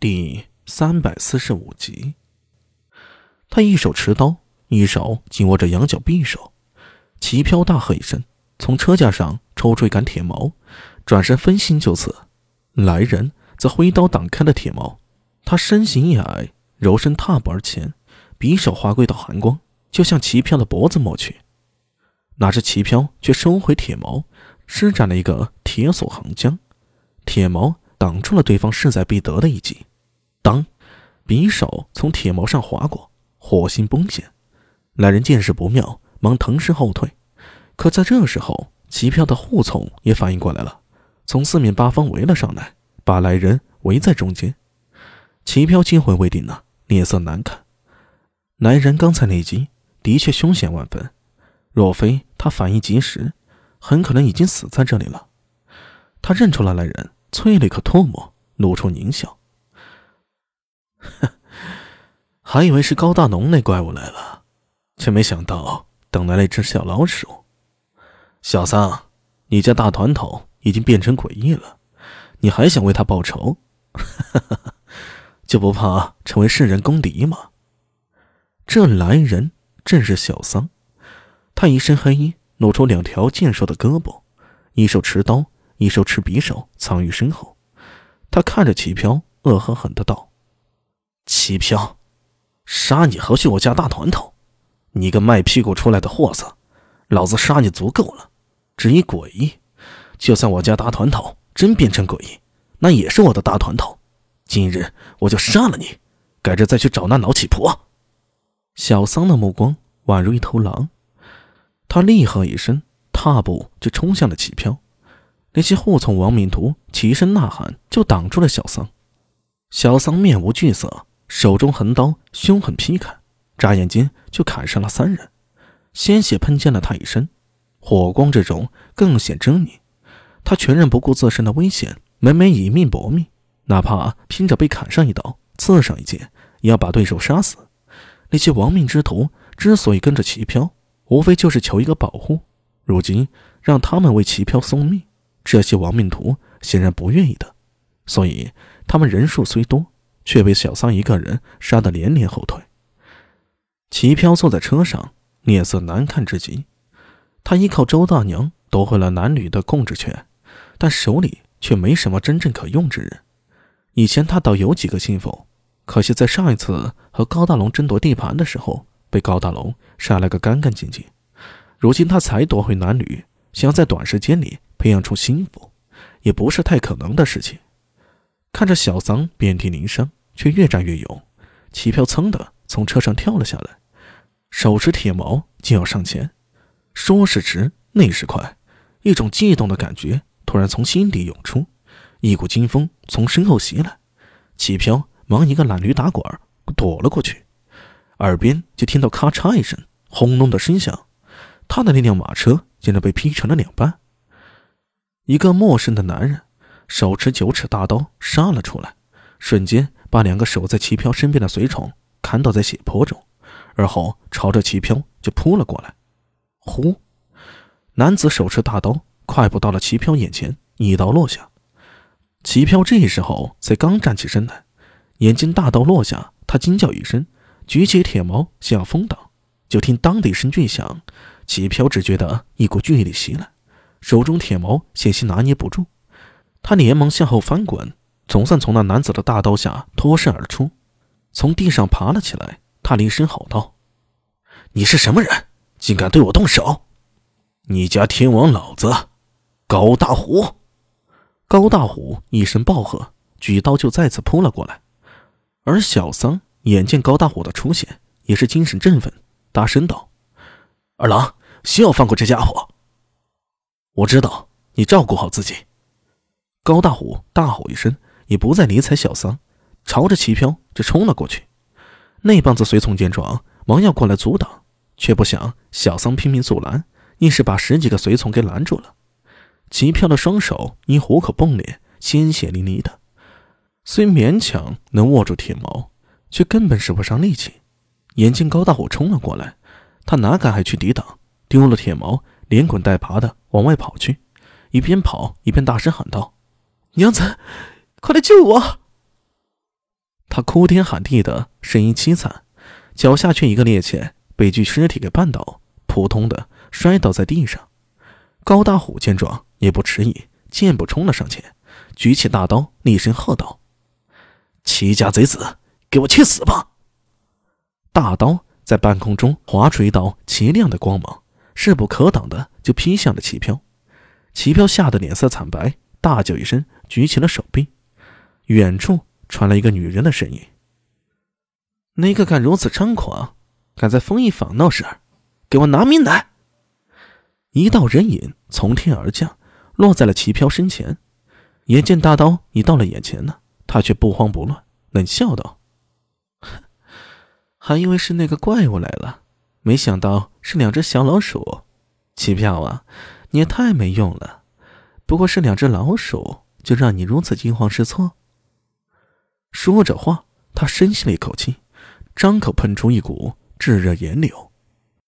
第三百四十五集，他一手持刀，一手紧握着羊角匕首。齐飘大喝一声，从车架上抽出一杆铁矛，转身分心就刺。来人则挥刀挡开了铁矛。他身形一矮，柔身踏步而前，匕首划过一道寒光，就向齐飘的脖子抹去。哪知齐飘却收回铁矛，施展了一个铁索横江，铁矛挡住了对方势在必得的一击。当，匕首从铁矛上划过，火星崩现。来人见势不妙，忙腾身后退。可在这时候，齐飘的护从也反应过来了，从四面八方围了上来，把来人围在中间。齐飘惊魂未定呢，脸色难看。来人刚才那击的确凶险万分，若非他反应及时，很可能已经死在这里了。他认出了来人，啐了一口唾沫，露出狞笑。还以为是高大农那怪物来了，却没想到等来了一只小老鼠。小桑，你家大团头已经变成诡异了，你还想为他报仇？就不怕成为世人公敌吗？这来人正是小桑，他一身黑衣，露出两条健硕的胳膊，一手持刀，一手持匕首，藏于身后。他看着齐飘，恶狠狠的道。齐飘，杀你何须我家大团头？你个卖屁股出来的货色，老子杀你足够了。至于诡异，就算我家大团头真变成诡异，那也是我的大团头。今日我就杀了你，改着再去找那老乞婆。小桑的目光宛如一头狼，他厉喝一声，踏步就冲向了齐飘。那些护从亡命徒齐声呐喊，就挡住了小桑。小桑面无惧色。手中横刀凶狠劈砍，眨眼间就砍伤了三人，鲜血喷溅了他一身，火光之中更显狰狞。他全然不顾自身的危险，每每以命搏命，哪怕拼着被砍上一刀、刺上一剑，也要把对手杀死。那些亡命之徒之所以跟着齐飘，无非就是求一个保护。如今让他们为齐飘送命，这些亡命徒显然不愿意的，所以他们人数虽多。却被小桑一个人杀得连连后退。齐飘坐在车上，脸色难看至极。他依靠周大娘夺回了男女的控制权，但手里却没什么真正可用之人。以前他倒有几个心腹，可惜在上一次和高大龙争夺地盘的时候，被高大龙杀了个干干净净。如今他才夺回男女，想要在短时间里培养出心腹，也不是太可能的事情。看着小桑遍体鳞伤，却越战越勇，齐飘噌的从车上跳了下来，手持铁矛就要上前。说时迟，那时快，一种悸动的感觉突然从心底涌出，一股惊风从身后袭来，齐飘忙一个懒驴打滚躲了过去，耳边就听到咔嚓一声轰隆的声响，他的那辆马车竟然被劈成了两半。一个陌生的男人。手持九尺大刀杀了出来，瞬间把两个守在齐飘身边的随从砍倒在血泊中，而后朝着齐飘就扑了过来。呼！男子手持大刀，快步到了齐飘眼前，一刀落下。齐飘这时候才刚站起身来，眼见大刀落下，他惊叫一声，举起铁矛想要封挡，就听当的一声巨响，齐飘只觉得一股巨力袭来，手中铁矛险些拿捏不住。他连忙向后翻滚，总算从那男子的大刀下脱身而出，从地上爬了起来。他厉声吼道：“你是什么人？竟敢对我动手？你家天王老子，高大虎！”高大虎一声暴喝，举刀就再次扑了过来。而小桑眼见高大虎的出现，也是精神振奋，大声道：“二郎，休要放过这家伙！我知道你照顾好自己。”高大虎大吼一声，也不再理睬小桑，朝着齐飘就冲了过去。那帮子随从见状，忙要过来阻挡，却不想小桑拼命阻拦，硬是把十几个随从给拦住了。齐飘的双手因虎口崩裂，鲜血淋漓的，虽勉强能握住铁矛，却根本使不上力气。眼见高大虎冲了过来，他哪敢还去抵挡，丢了铁矛，连滚带爬的往外跑去，一边跑一边大声喊道。娘子，快来救我！他哭天喊地的声音凄惨，脚下却一个趔趄，被具尸体给绊倒，扑通的摔倒在地上。高大虎见状也不迟疑，箭步冲了上前，举起大刀，厉声喝道：“齐家贼子，给我去死吧！”大刀在半空中划出一道奇亮的光芒，势不可挡的就劈向了齐飘。齐飘吓得脸色惨白，大叫一声，举起了手臂。远处传来一个女人的声音：“哪个敢如此猖狂，敢在封邑坊闹事儿，给我拿命来！”一道人影从天而降，落在了齐飘身前。眼见大刀已到了眼前呢，他却不慌不乱，冷笑道：“ 还以为是那个怪物来了，没想到是两只小老鼠。齐飘啊！”你也太没用了，不过是两只老鼠，就让你如此惊慌失措。说着话，他深吸了一口气，张口喷出一股炙热炎流。